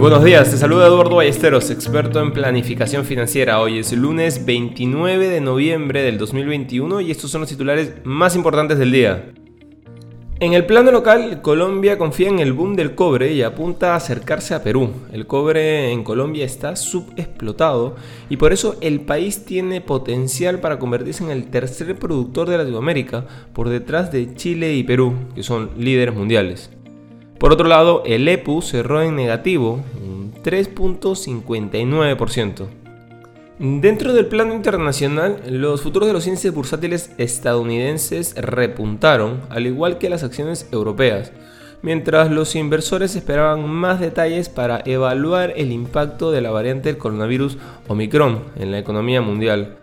Buenos días, te saluda Eduardo Ballesteros, experto en planificación financiera. Hoy es lunes 29 de noviembre del 2021 y estos son los titulares más importantes del día. En el plano local, Colombia confía en el boom del cobre y apunta a acercarse a Perú. El cobre en Colombia está subexplotado y por eso el país tiene potencial para convertirse en el tercer productor de Latinoamérica por detrás de Chile y Perú, que son líderes mundiales. Por otro lado, el EPU cerró en negativo, un 3.59%. Dentro del plano internacional, los futuros de los índices bursátiles estadounidenses repuntaron, al igual que las acciones europeas, mientras los inversores esperaban más detalles para evaluar el impacto de la variante del coronavirus Omicron en la economía mundial.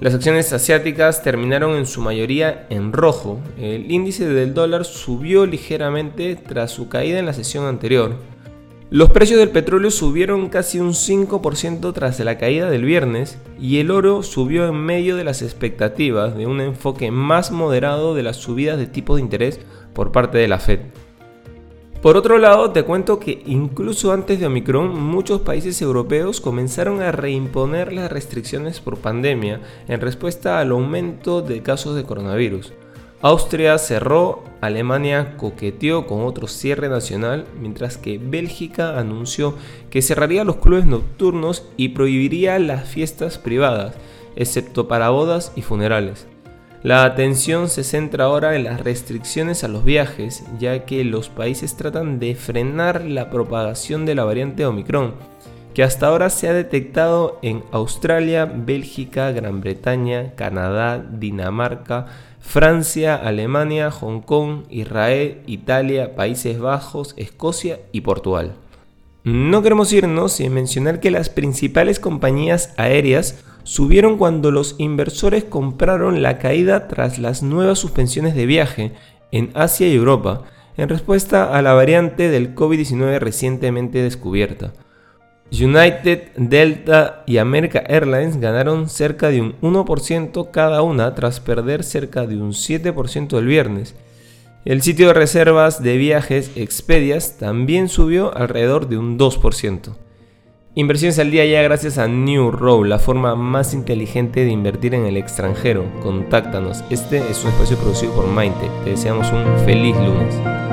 Las acciones asiáticas terminaron en su mayoría en rojo. El índice del dólar subió ligeramente tras su caída en la sesión anterior. Los precios del petróleo subieron casi un 5% tras la caída del viernes y el oro subió en medio de las expectativas de un enfoque más moderado de las subidas de tipo de interés por parte de la Fed. Por otro lado, te cuento que incluso antes de Omicron, muchos países europeos comenzaron a reimponer las restricciones por pandemia en respuesta al aumento de casos de coronavirus. Austria cerró, Alemania coqueteó con otro cierre nacional, mientras que Bélgica anunció que cerraría los clubes nocturnos y prohibiría las fiestas privadas, excepto para bodas y funerales. La atención se centra ahora en las restricciones a los viajes, ya que los países tratan de frenar la propagación de la variante Omicron, que hasta ahora se ha detectado en Australia, Bélgica, Gran Bretaña, Canadá, Dinamarca, Francia, Alemania, Hong Kong, Israel, Italia, Países Bajos, Escocia y Portugal. No queremos irnos sin mencionar que las principales compañías aéreas subieron cuando los inversores compraron la caída tras las nuevas suspensiones de viaje en Asia y Europa en respuesta a la variante del COVID-19 recientemente descubierta. United, Delta y America Airlines ganaron cerca de un 1% cada una tras perder cerca de un 7% el viernes. El sitio de reservas de viajes Expedias también subió alrededor de un 2%. Inversiones al día ya gracias a New Row, la forma más inteligente de invertir en el extranjero. Contáctanos. Este es un espacio producido por Mindtech. Te deseamos un feliz lunes.